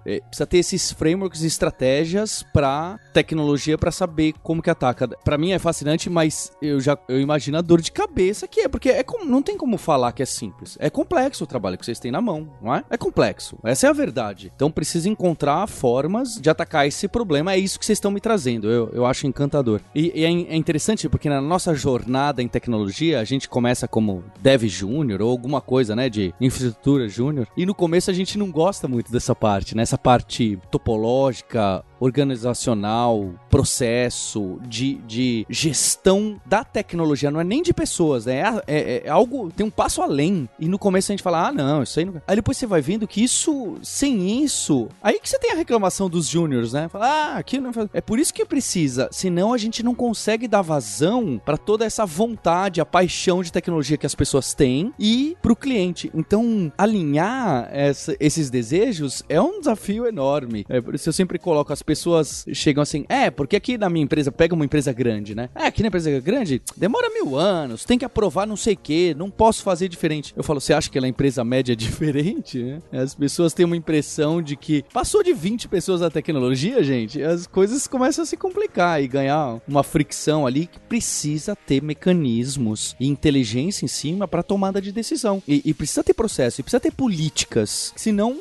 É, precisa ter esses frameworks e estratégias para tecnologia para saber como que ataca. Para mim é fascinante, mas eu já eu imagino a dor de cabeça que é, porque é como, não tem como falar que é simples. É complexo o trabalho que vocês têm na mão, não é? É complexo. Essa é a verdade. Então precisa encontrar formas de atacar esse problema. É isso que vocês estão me trazendo. Eu, eu acho encantador. E, e é, é interessante porque na nossa jornada em tecnologia, a gente começa como dev júnior ou alguma coisa, né, de infraestrutura júnior. E no começo a gente não gosta muito dessa parte, né? Essa parte topológica, organizacional, processo, de, de gestão da tecnologia, não é nem de pessoas, né? É, é, é, algo, tem um passo além. E no começo a gente fala, ah, não, isso aí não. Aí depois você vai vendo que isso, sem isso, aí que você tem a reclamação dos júniors, né? Fala, ah, aqui não. É por isso que precisa, senão a gente não consegue dar vazão para toda essa vontade, a paixão de tecnologia que as pessoas têm e pro cliente. Então, alinhar essa, esses desejos é um desafio enorme. É por isso eu sempre coloco, as pessoas chegam assim, é, porque aqui na minha empresa, pega uma empresa grande, né? É, aqui na empresa grande, demora mil anos, tem que aprovar não sei o que, não posso fazer diferente. Eu falo, você acha que ela é empresa média diferente, né? As pessoas têm uma impressão de que passou de 20 pessoas na tecnologia, gente, as coisas começam a se complicar e ganhar uma fricção ali que precisa ter mecanismos e inteligência em cima para tomada de decisão. E, e, precisa ter processo, e precisa ter políticas. Senão,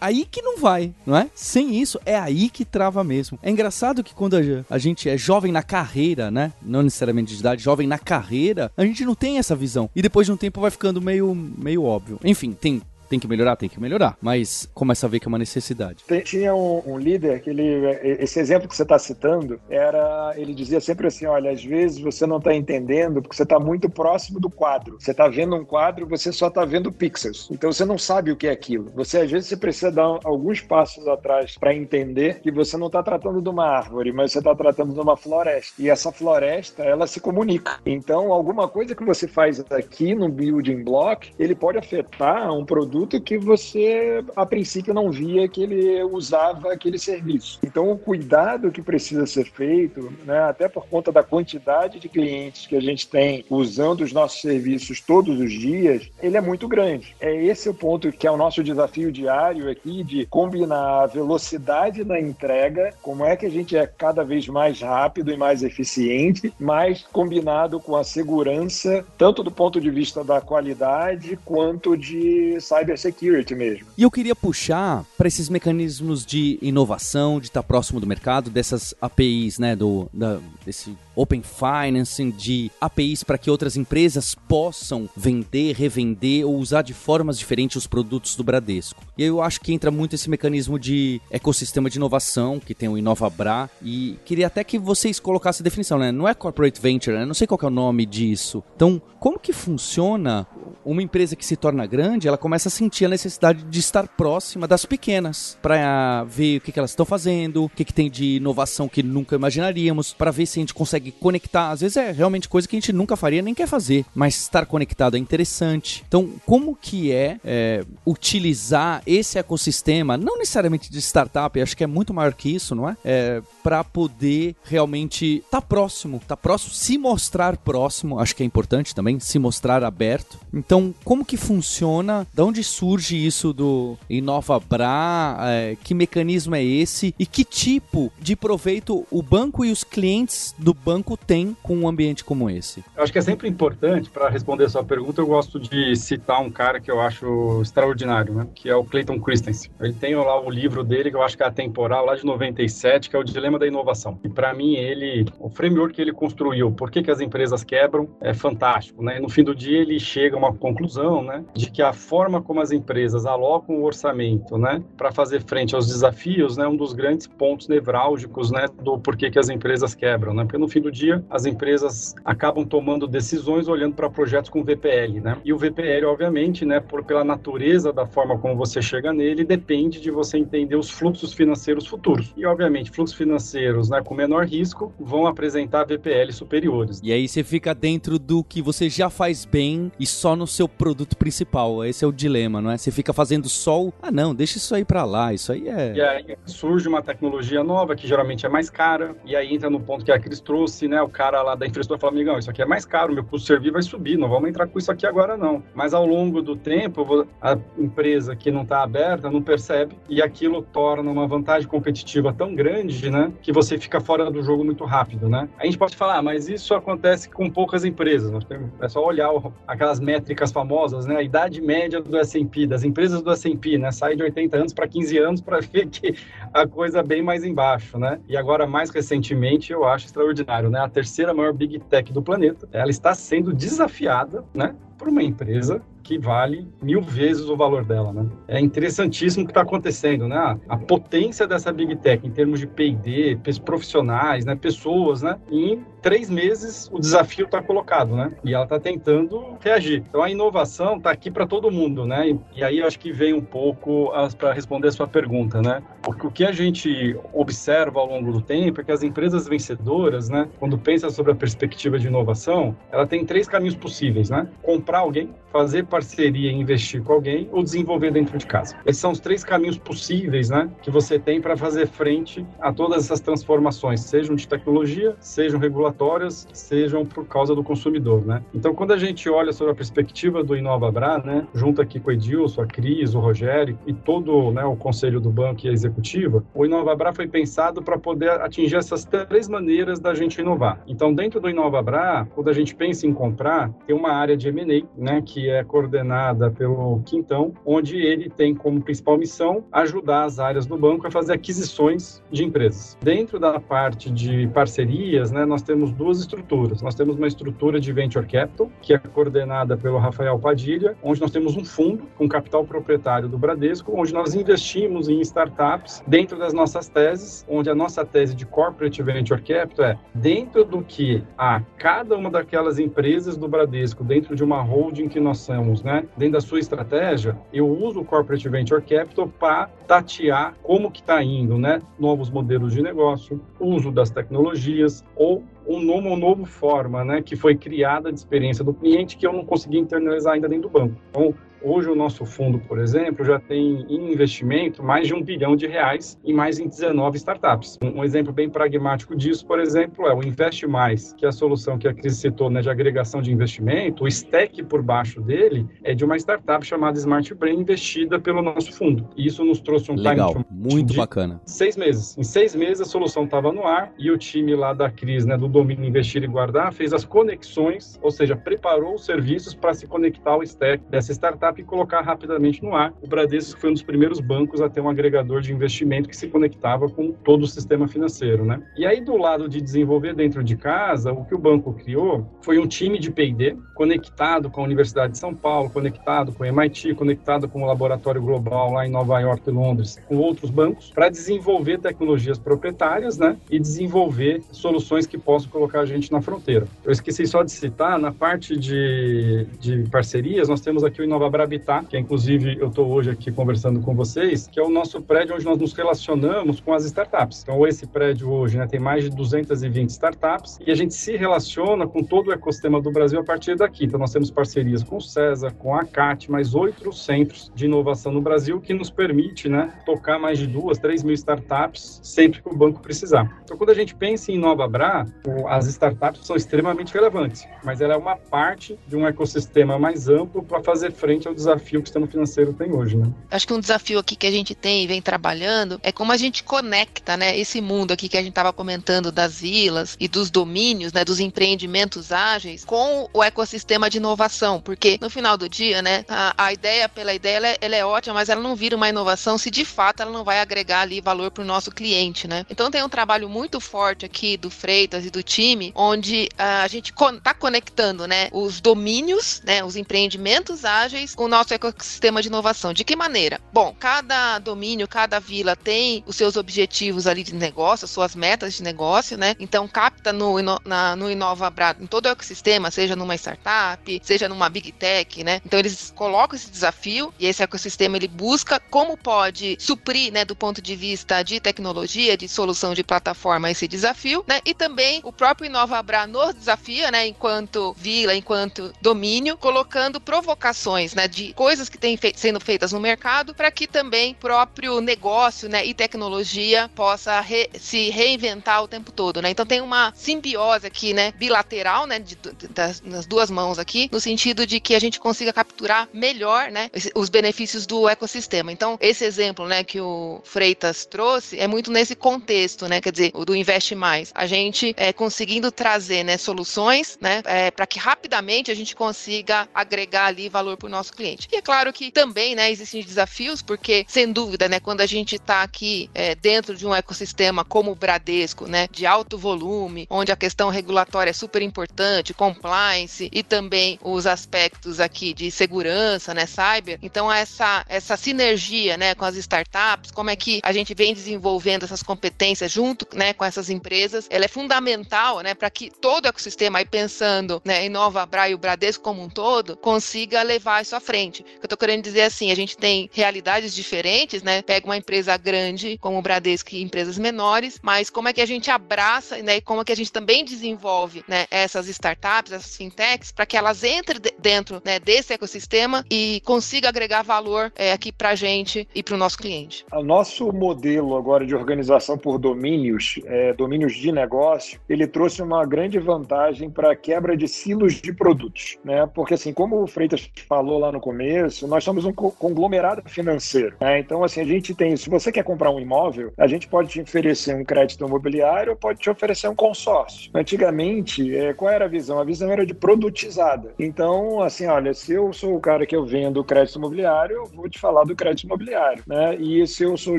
aí que não vai, não é? Sem isso, é aí que trava mesmo. É engraçado que quando a gente é jovem na carreira, né? Não necessariamente de idade, jovem na carreira, a gente não tem essa visão. E depois de um tempo vai ficando meio, meio óbvio. Enfim, tem tem que melhorar? Tem que melhorar. Mas começa a ver que é uma necessidade. Tinha um, um líder que ele. Esse exemplo que você está citando era. Ele dizia sempre assim: olha, às vezes você não está entendendo porque você está muito próximo do quadro. Você está vendo um quadro, você só está vendo pixels. Então você não sabe o que é aquilo. Você, às vezes, você precisa dar alguns passos atrás para entender que você não está tratando de uma árvore, mas você está tratando de uma floresta. E essa floresta, ela se comunica. Então, alguma coisa que você faz aqui no building block, ele pode afetar um produto produto que você, a princípio, não via que ele usava aquele serviço. Então, o cuidado que precisa ser feito, né, até por conta da quantidade de clientes que a gente tem usando os nossos serviços todos os dias, ele é muito grande. É esse o ponto que é o nosso desafio diário aqui, de combinar a velocidade da entrega, como é que a gente é cada vez mais rápido e mais eficiente, mas combinado com a segurança, tanto do ponto de vista da qualidade quanto de cyber cybersecurity mesmo. E eu queria puxar para esses mecanismos de inovação, de estar próximo do mercado, dessas APIs, né, do, da, desse Open Financing, de APIs para que outras empresas possam vender, revender ou usar de formas diferentes os produtos do Bradesco. E eu acho que entra muito esse mecanismo de ecossistema de inovação, que tem o InovaBra, e queria até que vocês colocassem a definição, né? Não é corporate venture, né? Não sei qual é o nome disso. Então, como que funciona uma empresa que se torna grande, ela começa a sentir a necessidade de estar próxima das pequenas, para ver o que, que elas estão fazendo, o que, que tem de inovação que nunca imaginaríamos, para ver se a gente consegue conectar. Às vezes é realmente coisa que a gente nunca faria nem quer fazer, mas estar conectado é interessante. Então, como que é, é utilizar esse ecossistema, não necessariamente de startup, acho que é muito maior que isso, não é? é para poder realmente tá próximo, tá próximo, se mostrar próximo, acho que é importante também, se mostrar aberto. Então, como que funciona? Da onde surge isso do InovaBra? É, que mecanismo é esse? E que tipo de proveito o banco e os clientes do banco têm com um ambiente como esse? Eu acho que é sempre importante, para responder a sua pergunta, eu gosto de citar um cara que eu acho extraordinário, né? que é o Clayton Christensen. Ele tem lá o livro dele, que eu acho que é atemporal, lá de 97, que é o Dilema da Inovação. E para mim, ele, o framework que ele construiu, por que, que as empresas quebram, é fantástico. Né? E no fim do dia, ele chega a uma conclusão né? de que a forma como as empresas alocam o orçamento né? para fazer frente aos desafios é né? um dos grandes pontos nevrálgicos né? do porquê que as empresas quebram. Né? Porque no fim do dia, as empresas acabam tomando decisões olhando para projetos com VPL. Né? E o VPL, obviamente, né? por, pela natureza da forma como você chega nele, depende de você entender os fluxos financeiros futuros. E, obviamente, fluxos financeiros né, com menor risco vão apresentar VPL superiores. E aí você fica dentro do que você já faz bem e só no seu produto principal. Esse é o dilema, não é? Você fica fazendo só o... Ah, não, deixa isso aí para lá, isso aí é... E aí surge uma tecnologia nova, que geralmente é mais cara, e aí entra no ponto que a Cris trouxe, né? O cara lá da infraestrutura fala, amigão, isso aqui é mais caro, meu custo de servir vai subir, não vamos entrar com isso aqui agora não. Mas ao longo do tempo, a empresa que não está aberta não percebe, e aquilo torna uma vantagem competitiva tão grande, né? Que você fica fora do jogo muito rápido, né? A gente pode falar, ah, mas isso acontece com poucas empresas. É só olhar aquelas métricas famosas, né? A idade média do S&P, das empresas do S&P, né? Sai de 80 anos para 15 anos para ver que a coisa é bem mais embaixo, né? E agora, mais recentemente, eu acho extraordinário, né? A terceira maior Big Tech do planeta, ela está sendo desafiada, né? Para uma empresa que vale mil vezes o valor dela, né? É interessantíssimo o que está acontecendo, né? A potência dessa Big Tech em termos de P&D, profissionais, né? Pessoas, né? Em três meses o desafio está colocado, né? E ela está tentando reagir. Então a inovação está aqui para todo mundo, né? E, e, aí acho que vem um pouco para responder a sua pergunta, né? Porque o que a gente observa ao longo do tempo é que as empresas vencedoras, né? Quando pensa sobre a perspectiva de inovação, ela tem três caminhos possíveis, né? Comprar alguém, fazer parceria e investir com alguém ou desenvolver dentro de casa. Esses são os três caminhos possíveis, né? Que você tem para fazer frente a todas essas transformações, sejam de tecnologia, sejam regulatórias sejam por causa do consumidor, né? Então, quando a gente olha sobre a perspectiva do InovaBra, né, junto aqui com o Edilson, a Cris, o Rogério e todo né, o conselho do banco e a executiva, o InovaBra foi pensado para poder atingir essas três maneiras da gente inovar. Então, dentro do InovaBra, quando a gente pensa em comprar, tem uma área de M&A, né, que é coordenada pelo Quintão, onde ele tem como principal missão ajudar as áreas do banco a fazer aquisições de empresas. Dentro da parte de parcerias, né, nós temos temos duas estruturas. Nós temos uma estrutura de venture capital, que é coordenada pelo Rafael Padilha, onde nós temos um fundo com capital proprietário do Bradesco, onde nós investimos em startups dentro das nossas teses, onde a nossa tese de corporate venture capital é dentro do que a cada uma daquelas empresas do Bradesco, dentro de uma holding que nós somos, né, dentro da sua estratégia, eu uso o corporate venture capital para tatear como que está indo, né, novos modelos de negócio, uso das tecnologias ou um novo, uma nova forma, né, que foi criada de experiência do cliente que eu não consegui internalizar ainda dentro do banco. Então, Hoje o nosso fundo, por exemplo, já tem em investimento mais de um bilhão de reais em mais em 19 startups. Um exemplo bem pragmático disso, por exemplo, é o Investe Mais, que é a solução que a Cris citou né, de agregação de investimento. O stack por baixo dele é de uma startup chamada Smart Brain, investida pelo nosso fundo. E isso nos trouxe um Legal, time muito bacana. Seis meses. Em seis meses a solução estava no ar e o time lá da Cris, né, do domínio Investir e Guardar, fez as conexões, ou seja, preparou os serviços para se conectar ao stack dessa startup e colocar rapidamente no ar. O Bradesco foi um dos primeiros bancos a ter um agregador de investimento que se conectava com todo o sistema financeiro, né? E aí do lado de desenvolver dentro de casa, o que o banco criou foi um time de P&D conectado com a Universidade de São Paulo, conectado com o MIT, conectado com o laboratório global lá em Nova York e Londres, com outros bancos, para desenvolver tecnologias proprietárias, né? E desenvolver soluções que possam colocar a gente na fronteira. Eu esqueci só de citar, na parte de, de parcerias, nós temos aqui o Inovabra Habitat, que inclusive eu estou hoje aqui conversando com vocês, que é o nosso prédio onde nós nos relacionamos com as startups. Então, esse prédio hoje né, tem mais de 220 startups e a gente se relaciona com todo o ecossistema do Brasil a partir daqui. Então, nós temos parcerias com o César, com a CAT, mais oito centros de inovação no Brasil que nos permite né, tocar mais de duas, três mil startups sempre que o banco precisar. Então, quando a gente pensa em Nova Bra, as startups são extremamente relevantes, mas ela é uma parte de um ecossistema mais amplo para fazer frente ao desafio que o sistema financeiro tem hoje, né? Acho que um desafio aqui que a gente tem e vem trabalhando é como a gente conecta, né, esse mundo aqui que a gente estava comentando das vilas e dos domínios, né, dos empreendimentos ágeis com o ecossistema de inovação, porque no final do dia, né, a, a ideia pela ideia ela é, ela é, ótima, mas ela não vira uma inovação se de fato ela não vai agregar ali valor para o nosso cliente, né? Então tem um trabalho muito forte aqui do Freitas e do time, onde a gente está conectando, né, os domínios, né, os empreendimentos ágeis o nosso ecossistema de inovação. De que maneira? Bom, cada domínio, cada vila tem os seus objetivos ali de negócio, as suas metas de negócio, né? Então capta no, na, no Inova em todo o ecossistema, seja numa startup, seja numa big tech, né? Então eles colocam esse desafio e esse ecossistema ele busca como pode suprir, né, do ponto de vista de tecnologia, de solução de plataforma esse desafio, né? E também o próprio InovaBra nos desafia, né, enquanto vila, enquanto domínio, colocando provocações, né, de coisas que têm fe sendo feitas no mercado para que também próprio negócio né, e tecnologia possa re se reinventar o tempo todo. Né? Então tem uma simbiose aqui, né, bilateral, né, de, de, das, nas duas mãos aqui, no sentido de que a gente consiga capturar melhor né, os benefícios do ecossistema. Então, esse exemplo né, que o Freitas trouxe é muito nesse contexto, né, quer dizer, o do Investe Mais. A gente é, conseguindo trazer né, soluções né, é, para que rapidamente a gente consiga agregar ali valor para o nosso nosso cliente. E é claro que também, né, existem desafios, porque, sem dúvida, né, quando a gente está aqui é, dentro de um ecossistema como o Bradesco, né, de alto volume, onde a questão regulatória é super importante, compliance e também os aspectos aqui de segurança, né, cyber. Então, essa, essa sinergia, né, com as startups, como é que a gente vem desenvolvendo essas competências junto, né, com essas empresas, ela é fundamental, né, para que todo o ecossistema, aí pensando, né, em Nova Bra e o Bradesco como um todo, consiga levar isso à frente. Eu estou querendo dizer assim, a gente tem realidades diferentes, né, pega uma empresa grande como o Bradesco e empresas menores, mas como é que a gente abraça, né, e como é que a gente também desenvolve, né, essas startups, essas fintechs, para que elas entrem dentro, né, desse ecossistema e consiga agregar valor é, aqui para a gente e para o nosso cliente. O nosso modelo agora de organização por domínios, é, domínios de negócio, ele trouxe uma grande vantagem para a quebra de silos de produtos, né? Porque assim, como o Freitas falou lá no começo, nós somos um conglomerado financeiro, né? Então assim, a gente tem, se você quer comprar um imóvel, a gente pode te oferecer um crédito imobiliário pode te oferecer um consórcio. Antigamente, é, qual era a visão? A visão era de produtizada. Então, assim, olha, se eu sou o cara que eu vendo crédito imobiliário, eu vou te falar do crédito imobiliário, né? E se eu sou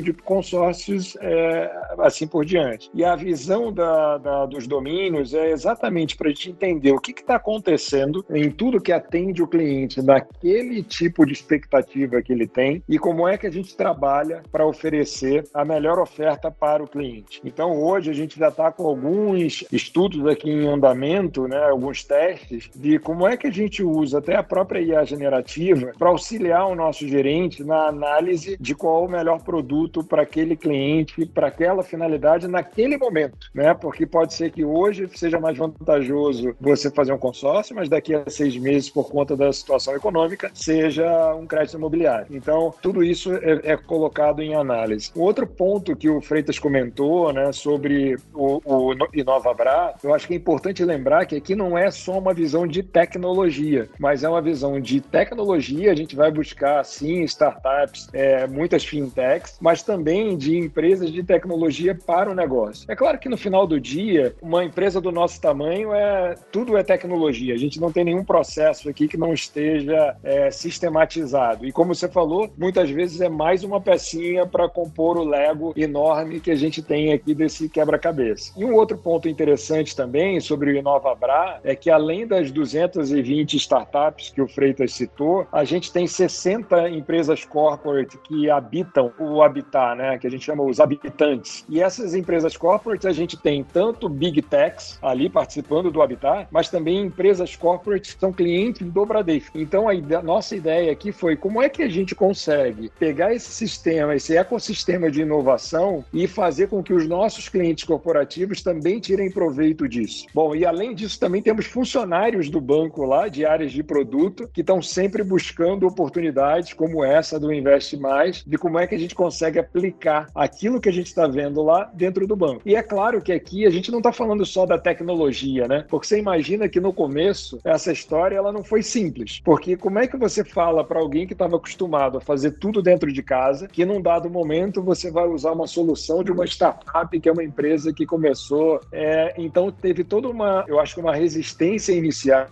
de consórcios, é, assim por diante. E a visão da, da dos domínios é exatamente para a gente entender o que está acontecendo em tudo que atende o cliente naquele tipo de expectativa que ele tem e como é que a gente trabalha para oferecer a melhor oferta para o cliente. Então, hoje a gente já está com alguns estudos aqui em andamento, né, alguns testes de como é que a gente usa até a própria IA generativa para auxiliar o nosso gerente na análise de qual o melhor produto para aquele cliente, para aquela finalidade naquele momento, né? Porque pode ser que hoje seja mais vantajoso você fazer um consórcio, mas daqui a seis meses, por conta da situação econômica, seja um crédito imobiliário. Então, tudo isso é, é colocado em análise. Outro ponto que o Freitas comentou, né, sobre o, o InovaBra, eu acho que é importante lembrar que aqui não é só uma visão de tecnologia, mas é uma visão de tecnologia. A gente vai buscar, sim, startups, é, muitas fintechs, mas também de empresas de tecnologia para o negócio. É claro que no final do dia, uma empresa do nosso tamanho é tudo é tecnologia. A gente não tem nenhum processo aqui que não esteja é, sistematizado. E como você falou, muitas vezes é mais uma pecinha para compor o Lego enorme que a gente tem aqui desse quebra-cabeça. E um outro ponto interessante também sobre o InovaBra é que além das 220 startups que o Freitas citou, a gente tem 60 empresas corporate que habitam o habitat, né, que a gente chama os habitantes. E essas empresas corporate a gente tem tanto big techs ali participando do habitat, mas também empresas corporate que são clientes do Bradesco. Então a ideia, nossa ideia aqui foi como é que a gente consegue pegar esse sistema, esse ecossistema de inovação e fazer com que os nossos clientes corporativos também tirem proveito disso. Bom, e além disso também temos funcionários do banco lá de áreas de produto que estão sempre buscando oportunidades como essa do Investe Mais, de como é que a gente consegue aplicar aquilo que a gente está vendo lá dentro do banco. E é claro que aqui a gente não está falando só da tecnologia, né? Porque você imagina que no começo essa história ela não foi simples. Porque como é que você fala para alguém que estava acostumado a fazer tudo dentro de casa, que num dado momento você vai usar uma solução de uma startup que é uma empresa que começou. É, então teve toda uma, eu acho que uma resistência inicial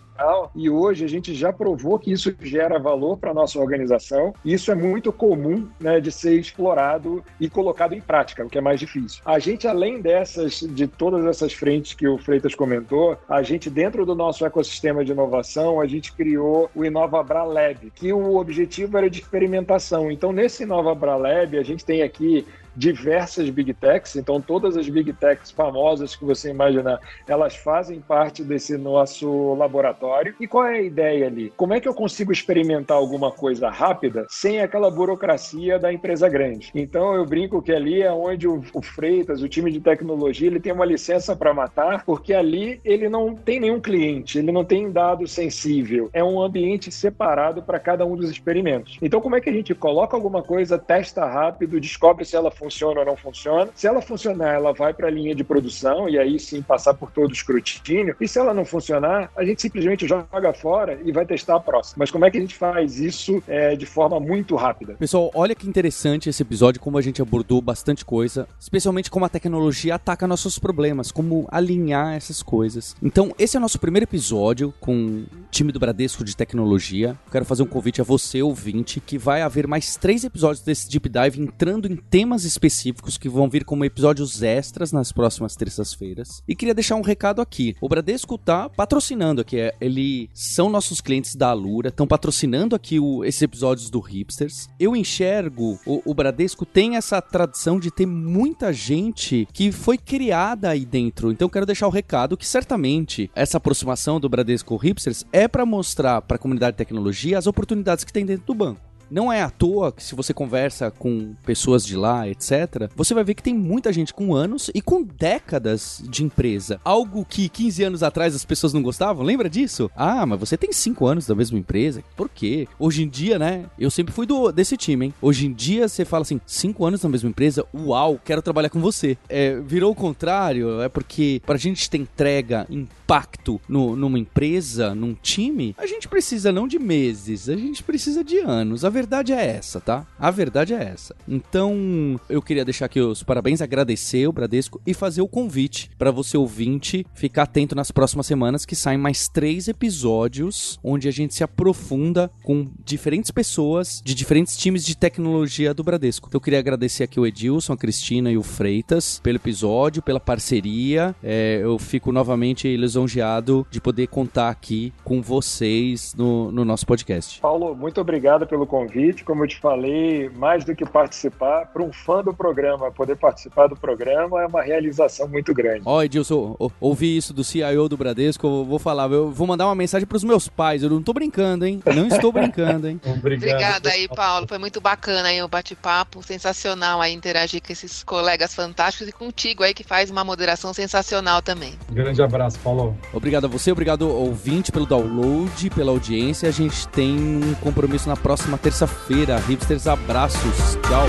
e hoje a gente já provou que isso gera valor para a nossa organização. E isso é muito comum né, de ser explorado e colocado em prática, o que é mais difícil. A gente, além dessas, de todas essas frentes que o Freitas comentou, a gente, dentro do nosso ecossistema de inovação, a gente criou o InovaBra Lab, que o objetivo era de experimentação. Então, nesse InovaBra Lab, a gente tem aqui diversas big techs, então todas as big techs famosas que você imaginar, elas fazem parte desse nosso laboratório. E qual é a ideia ali? Como é que eu consigo experimentar alguma coisa rápida sem aquela burocracia da empresa grande? Então eu brinco que ali é onde o, o Freitas, o time de tecnologia, ele tem uma licença para matar, porque ali ele não tem nenhum cliente, ele não tem dado sensível, é um ambiente separado para cada um dos experimentos. Então como é que a gente coloca alguma coisa, testa rápido, descobre se ela funciona ou não funciona. Se ela funcionar, ela vai para a linha de produção e aí sim passar por todo o escrutínio. E se ela não funcionar, a gente simplesmente joga fora e vai testar a próxima. Mas como é que a gente faz isso é, de forma muito rápida? Pessoal, olha que interessante esse episódio, como a gente abordou bastante coisa, especialmente como a tecnologia ataca nossos problemas, como alinhar essas coisas. Então, esse é o nosso primeiro episódio com o time do Bradesco de tecnologia. Quero fazer um convite a você, ouvinte, que vai haver mais três episódios desse Deep Dive entrando em temas específicos que vão vir como episódios extras nas próximas terças-feiras. E queria deixar um recado aqui. O Bradesco tá patrocinando aqui, é, eles são nossos clientes da Alura, estão patrocinando aqui o, esses episódios do Hipsters. Eu enxergo, o, o Bradesco tem essa tradição de ter muita gente que foi criada aí dentro. Então quero deixar o recado que certamente essa aproximação do Bradesco Hipsters é para mostrar para a comunidade de tecnologia as oportunidades que tem dentro do banco. Não é à toa que se você conversa com pessoas de lá, etc., você vai ver que tem muita gente com anos e com décadas de empresa. Algo que 15 anos atrás as pessoas não gostavam, lembra disso? Ah, mas você tem 5 anos da mesma empresa? Por quê? Hoje em dia, né? Eu sempre fui do, desse time, hein? Hoje em dia você fala assim: 5 anos na mesma empresa? Uau, quero trabalhar com você. É, virou o contrário, é porque pra gente ter entrega, impacto no, numa empresa, num time, a gente precisa não de meses, a gente precisa de anos. A verdade é essa, tá? A verdade é essa. Então, eu queria deixar aqui os parabéns, agradecer o Bradesco e fazer o convite para você ouvinte ficar atento nas próximas semanas que saem mais três episódios onde a gente se aprofunda com diferentes pessoas de diferentes times de tecnologia do Bradesco. Então, eu queria agradecer aqui o Edilson, a Cristina e o Freitas pelo episódio, pela parceria. É, eu fico novamente lisonjeado de poder contar aqui com vocês no, no nosso podcast. Paulo, muito obrigado pelo convite. Como eu te falei, mais do que participar, para um fã do programa poder participar do programa é uma realização muito grande. Ó, oh, Edilson, ouvi isso do CIO do Bradesco, eu vou falar, eu vou mandar uma mensagem para os meus pais, eu não tô brincando, hein? Não estou brincando, hein? Obrigado. Obrigada aí, Paulo, foi muito bacana aí o bate-papo, sensacional aí interagir com esses colegas fantásticos e contigo aí que faz uma moderação sensacional também. Grande abraço, Paulo. Obrigado a você, obrigado ouvinte pelo download, pela audiência, a gente tem um compromisso na próxima terça terça-feira. Hipsters, abraços. Tchau.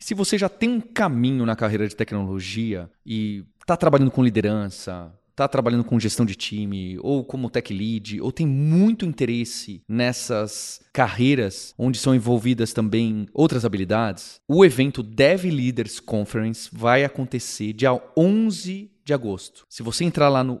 Se você já tem um caminho na carreira de tecnologia e está trabalhando com liderança, está trabalhando com gestão de time, ou como tech lead, ou tem muito interesse nessas carreiras onde são envolvidas também outras habilidades, o evento Dev Leaders Conference vai acontecer dia 11 de agosto. Se você entrar lá no